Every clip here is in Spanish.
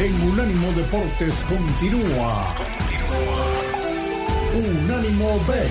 en Unánimo Deportes continúa. Unánimo Bet.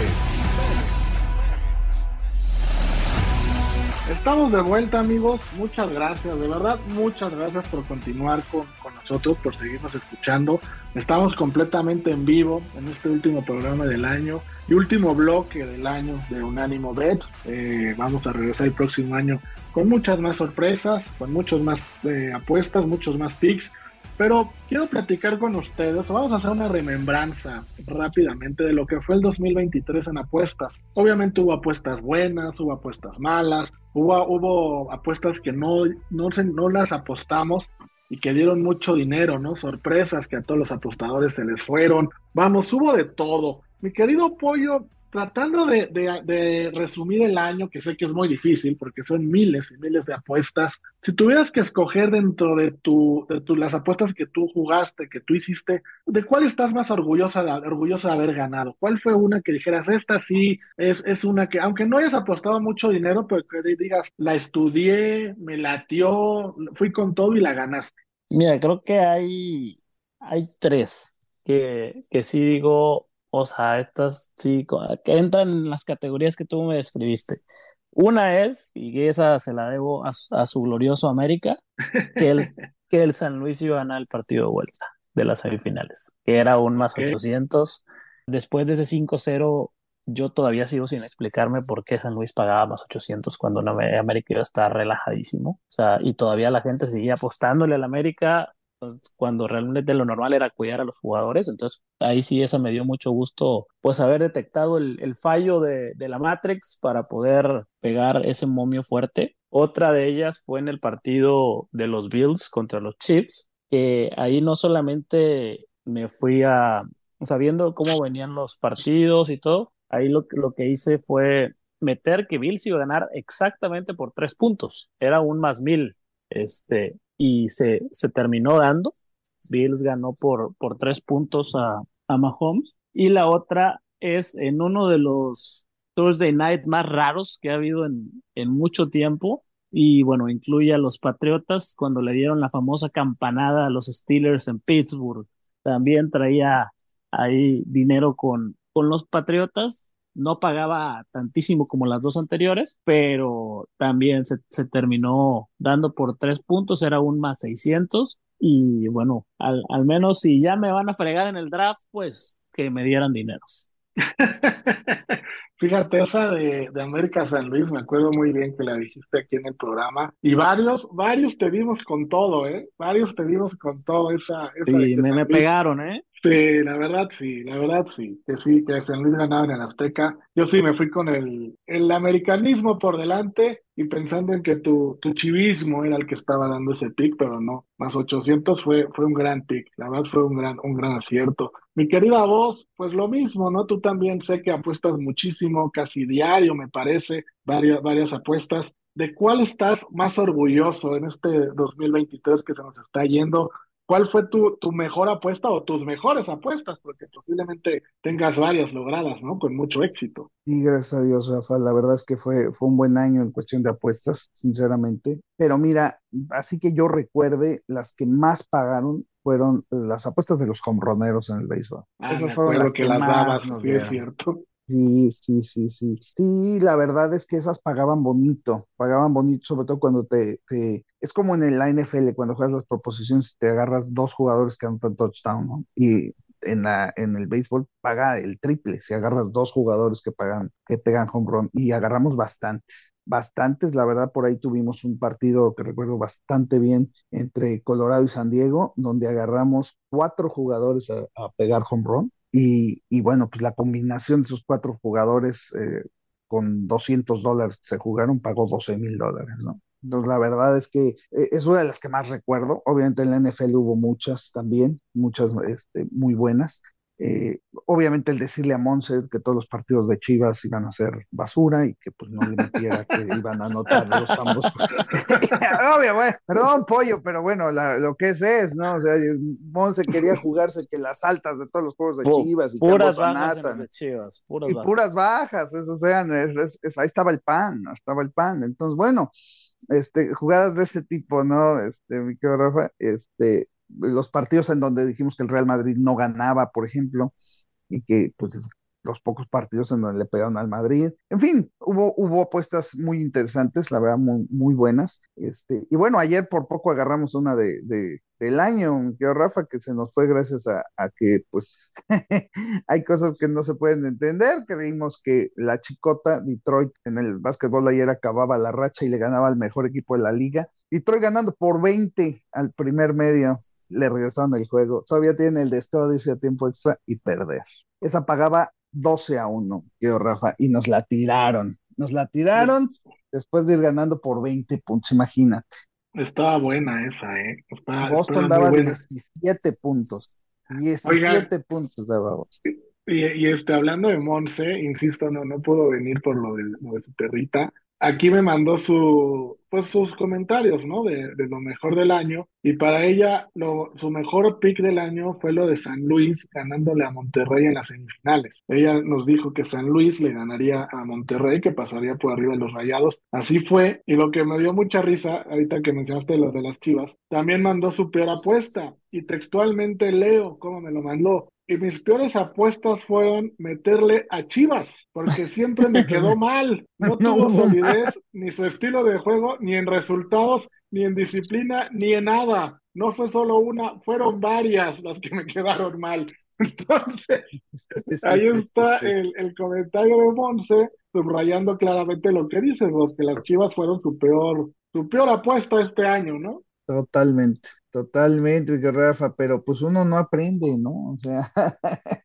Estamos de vuelta amigos, muchas gracias, de verdad muchas gracias por continuar con, nosotros, por seguirnos escuchando. Estamos completamente en vivo en este último programa del año y último bloque del año de Unánimo Bet. Eh, vamos a regresar el próximo año con muchas más sorpresas, con muchos más eh, apuestas, muchos más picks pero quiero platicar con ustedes, vamos a hacer una remembranza rápidamente de lo que fue el 2023 en apuestas. Obviamente hubo apuestas buenas, hubo apuestas malas, hubo, hubo apuestas que no, no, no las apostamos y que dieron mucho dinero, ¿no? Sorpresas que a todos los apostadores se les fueron. Vamos, hubo de todo. Mi querido Pollo, tratando de, resumir el año, que sé que es muy difícil porque son miles y miles de apuestas, si tuvieras que escoger dentro de, tu, las apuestas que tú jugaste, que tú hiciste, ¿de cuál estás más orgullosa de, orgullosa de haber ganado? ¿Cuál fue una que dijeras, esta sí es, es una que, aunque no hayas apostado mucho dinero, pero que digas, la estudié, me latió, fui con todo y la ganaste? Mira, creo que hay, hay tres que, que sí digo, o sea, estas sí, que entran en las categorías que tú me describiste. Una es, y esa se la debo a, su glorioso América, que el, que el San Luis iba a ganar el partido de vuelta de las semifinales, que era un más 800. Después de ese 5-0, yo todavía sigo sin explicarme por qué San Luis pagaba más 800 cuando América iba a estar relajadísimo. O sea, y todavía la gente seguía apostándole al América cuando realmente lo normal era cuidar a los jugadores. Entonces, ahí sí, esa me dio mucho gusto, pues, haber detectado el, fallo de, de, la Matrix para poder pegar ese momio fuerte. Otra de ellas fue en el partido de los Bills contra los Chiefs, que ahí no solamente me fui a, sabiendo cómo venían los partidos y todo, ahí lo, lo que hice fue meter que Bills iba a ganar exactamente por tres puntos. Era un más mil. Este, y se, se terminó dando. Bills ganó por, por tres puntos a, a Mahomes. Y la otra es en uno de los Thursday Night más raros que ha habido en, en mucho tiempo. Y bueno, incluye a los Patriotas cuando le dieron la famosa campanada a los Steelers en Pittsburgh. También traía ahí dinero con, con los Patriotas no pagaba tantísimo como las dos anteriores, pero también se, terminó dando por tres puntos, era un más 600 y bueno, al, al menos si ya me van a fregar en el draft, pues que me dieran dinero. Fíjate, esa de, de, América San Luis, me acuerdo muy bien que la dijiste aquí en el programa. Y varios, varios te dimos con todo, ¿eh? Varios te dimos con todo esa. esa sí, me, me pegaron, ¿eh? Sí, la verdad sí, la verdad sí, que sí, que San Luis ganaba en el Azteca. Yo sí me fui con el, el americanismo por delante y pensando en que tu, tu chivismo era el que estaba dando ese pick, pero no, más 800 fue, fue un gran pick, la verdad fue un gran, un gran acierto. Mi querida voz, pues lo mismo, ¿no? Tú también sé que apuestas muchísimo, casi diario me parece, varias, varias apuestas. ¿De cuál estás más orgulloso en este 2023 que se nos está yendo? ¿Cuál fue tu, tu mejor apuesta o tus mejores apuestas? Porque posiblemente tengas varias logradas, ¿no? Con mucho éxito. Sí, gracias a Dios, Rafael. La verdad es que fue, fue un buen año en cuestión de apuestas, sinceramente. Pero mira, así que yo recuerde, las que más pagaron fueron las apuestas de los hombroneros en el béisbol. Ah, Eso fue lo que, las dabas, sí, es cierto. Sí, sí, sí, sí. Sí, la verdad es que esas pagaban bonito, pagaban bonito, sobre todo cuando te, te... Es como en la NFL, cuando juegas las proposiciones y te agarras dos jugadores que anotan touchdown, ¿no? Y en, la, en el béisbol paga el triple, si agarras dos jugadores que pagan, que pegan home run, y agarramos bastantes, bastantes, la verdad, por ahí tuvimos un partido que recuerdo bastante bien entre Colorado y San Diego, donde agarramos cuatro jugadores a, a pegar home run, y, bueno, pues la combinación de esos cuatro jugadores eh, con 200 dólares se jugaron pagó 12 mil dólares, ¿no? Entonces, la verdad es que eh, es una de las que más recuerdo. Obviamente en la NFL hubo muchas también, muchas este, muy bueas, eh, obviamente el decirle a Monse que todos los partidos de Chivas iban a ser basura y que pues no le metiera que iban a anotar los famosos. Obvio, bueno, perdón, pollo, pero bueno, lo que es es, ¿no? O sea, Monse quería jugarse que las altas de todos los juegos de Chivas y puras bajas de Chivas, puras y bajas. puras bajas, eso sean, ahí estaba el pan, estaba el pan. Entonces, bueno, este, jugadas de ese tipo, ¿no? Este, mi querido Rafa, este, los partidos en donde dijimos que el Real Madrid no ganaba, por ejemplo, y que pues los pocos partidos en donde le pegaron al Madrid. En fin, hubo, hubo apuestas muy interesantes, la verdad, muy, muy buenas. Este, y bueno, ayer por poco agarramos una de, de del año, que Rafa, que se nos fue gracias a, a que pues hay cosas que no se pueden entender. Creímos que la chicota Detroit en el básquetbol ayer acababa la racha y le ganaba al mejor equipo de la liga. Detroit ganando por 20 al primer medio le regresaron el juego. Todavía tiene el deseo a tiempo extra y perder. Esa pagaba 12 a 1, quedó Rafa, y nos la tiraron. Nos la tiraron después de ir ganando por 20 puntos, imagínate. Estaba buena esa, ¿eh? Boston daba 17 puntos. 17 puntos daba Boston. Y, y, este, hablando de Monse, insisto, no, no puedo venir por lo de, lo de su perrita, aquí me mandó su, pues, sus comentarios, ¿no? De, de, lo mejor del año. Y para ella, lo, su mejor pick del año fue lo de San Luis ganándole a Monterrey en las semifinales. Ella nos dijo que San Luis le ganaría a Monterrey, que pasaría por arriba de los rayados. Así fue. Y lo que me dio mucha risa, ahorita que mencionaste lo de las chivas, también mandó su peor apuesta. Y textualmente leo cómo me lo mandó y mis peores apuestas fueron meterle a Chivas, porque siempre me quedó mal. No, tuvo solidez, ni su estilo de juego, ni en resultados, ni en disciplina, ni en nada. No fue solo una, fueron varias las que me quedaron mal. Entonces, ahí está el, el comentario de Monse, subrayando claramente lo que dices vos, que las Chivas fueron su peor, su peor apuesta este año, ¿no? Totalmente. Totalmente, Rafa, pero pues uno no aprende, ¿no? O sea,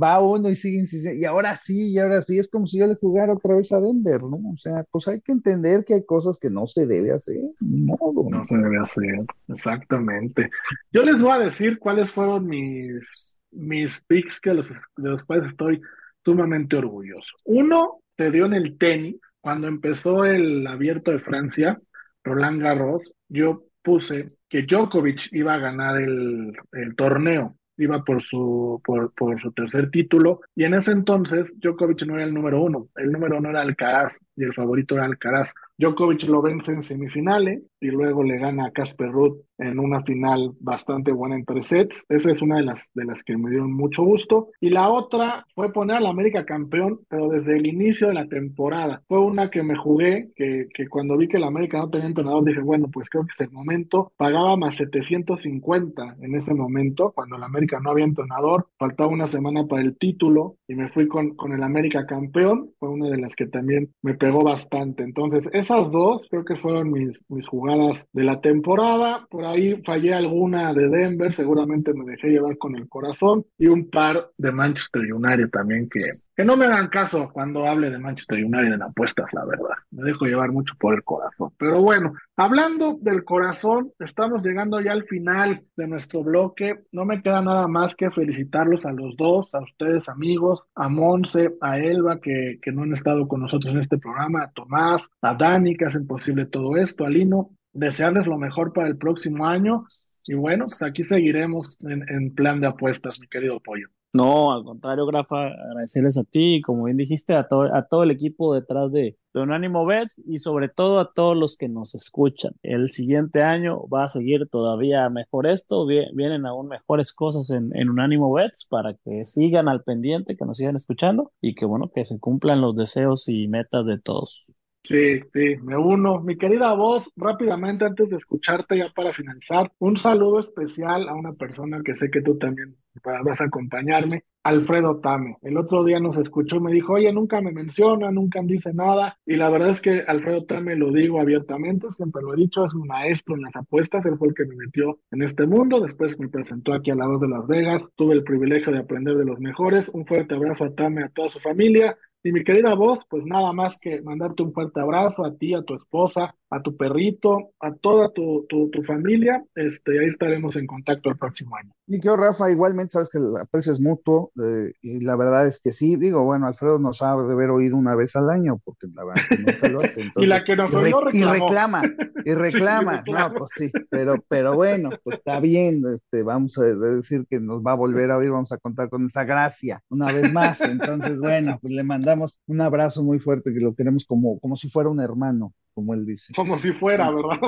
va uno y sigue insistiendo, y ahora sí, y ahora sí, es como si yo le jugara otra vez a Denver, ¿no? O sea, pues hay que entender que hay cosas que no se debe hacer, no, no se debe hacer, exactamente. Yo les voy a decir cuáles fueron mis, mis picks que los, de los cuales estoy sumamente orgulloso. Uno se dio en el tenis, cuando empezó el abierto de Francia, Roland Garros, yo puse que Djokovic iba a ganar el, el torneo, iba por su, por, por, su tercer título, y en ese entonces Djokovic no era el número uno, el número uno era Alcaraz, y el favorito era Alcaraz. Djokovic lo vence en semifinales y luego le gana a Casper Ruud en una final bastante buena en tres sets. Esa es una de las, de las que me dieron mucho gusto. Y la otra fue poner al América campeón, pero desde el inicio de la temporada. Fue una que me jugué, que, que cuando vi que el América no tenía entrenador, dije, bueno, pues creo que es el momento. Pagaba más 750 en ese momento, cuando el América no había entrenador. Faltaba una semana para el título y me fui con, con el América campeón. Fue una de las que también me pegó bastante. Entonces, esas dos creo que fueron mis, mis jugadas de la temporada. Por ahí fallé alguna de Denver, seguramente me dejé llevar con el corazón. Y un par de Manchester United también, que, que no me hagan caso cuando hable de Manchester United en apuestas, la verdad. Me dejo llevar mucho por el corazón. Pero bueno, hablando del corazón, estamos llegando ya al final de nuestro bloque. No me queda nada más que felicitarlos a los dos, a ustedes amigos, a Monse, a Elba, que, que no han estado con nosotros en este programa, a Tomás, a Dani, que hacen posible todo esto, a Lino, desearles lo mejor para el próximo año. Y bueno, pues aquí seguiremos en, en plan de apuestas, mi querido Pollo. No, al contrario, Grafa, agradecerles a ti, como bien dijiste, a, to a todo el equipo detrás de, de Unánimo Bets y sobre todo a todos los que nos escuchan. El siguiente año va a seguir todavía mejor esto, vienen aún mejores cosas en, en Unánimo Bets para que sigan al pendiente, que nos sigan escuchando y que bueno, que se cumplan los deseos y metas de todos. Sí, sí, me uno. Mi querida voz, rápidamente antes de escucharte ya para finalizar, un saludo especial a una persona que sé que tú también vas a acompañarme, Alfredo Tame. El otro día nos escuchó, me dijo, oye, nunca me menciona, nunca dice nada. Y la verdad es que Alfredo Tame lo digo abiertamente, siempre lo he dicho, es un maestro en las apuestas, él fue el que me metió en este mundo, después me presentó aquí a la voz de Las Vegas, tuve el privilegio de aprender de los mejores. Un fuerte abrazo a Tame, a toda su familia y mi querida voz, pues nada más que mandarte un fuerte abrazo a ti, a tu esposa, a tu perrito, a toda tu, tu, tu familia. Este, ahí estaremos en contacto el próximo año. Y yo, Rafa, igualmente sabes que el aprecio es mutuo, eh, y la verdad es que sí, digo, bueno, Alfredo nos ha de haber oído una vez al año, porque la verdad que nunca lo hace. y la que nos y, oyó y reclama, y reclama, Sí, no, pues sí, pero, pero bueno, pues está bien, este, vamos a decir que nos va a volver a oír, vamos a contar con esa gracia una vez más, entonces bueno, pues le mandamos un abrazo muy fuerte, que lo queremos como, como si fuera un hermano. Como él dice. Como si fuera, ¿verdad?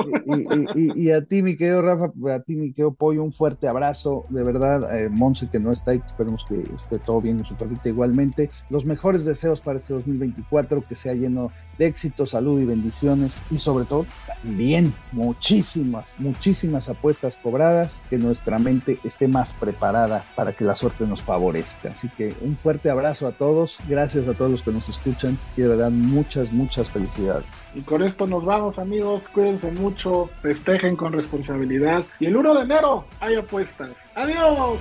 Y, a ti, mi querido Rafa, a ti, mi querido Pollo, un fuerte abrazo, de verdad, eh, Monse que no está ahí, esperemos que esté todo bien en su perrita igualmente. Los mejores deseos para este 2024, que sea lleno de éxito, salud y bendiciones, y sobre todo, también muchísimas, muchísimas apuestas cobradas, que nuestra mente esté más preparada para que la suerte nos favorezca. Así que un fuerte abrazo a todos, gracias a todos los que nos escuchan y de verdad muchas, muchas felicidades. Y con nos vamos amigos, cuídense mucho, festejen con responsabilidad y el 1 de enero hay apuestas. Adiós.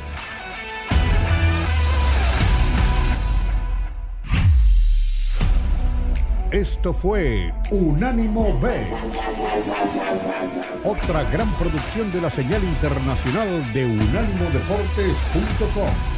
Esto fue Unánimo B. Otra gran producción de la señal internacional de unánimodeportes.com.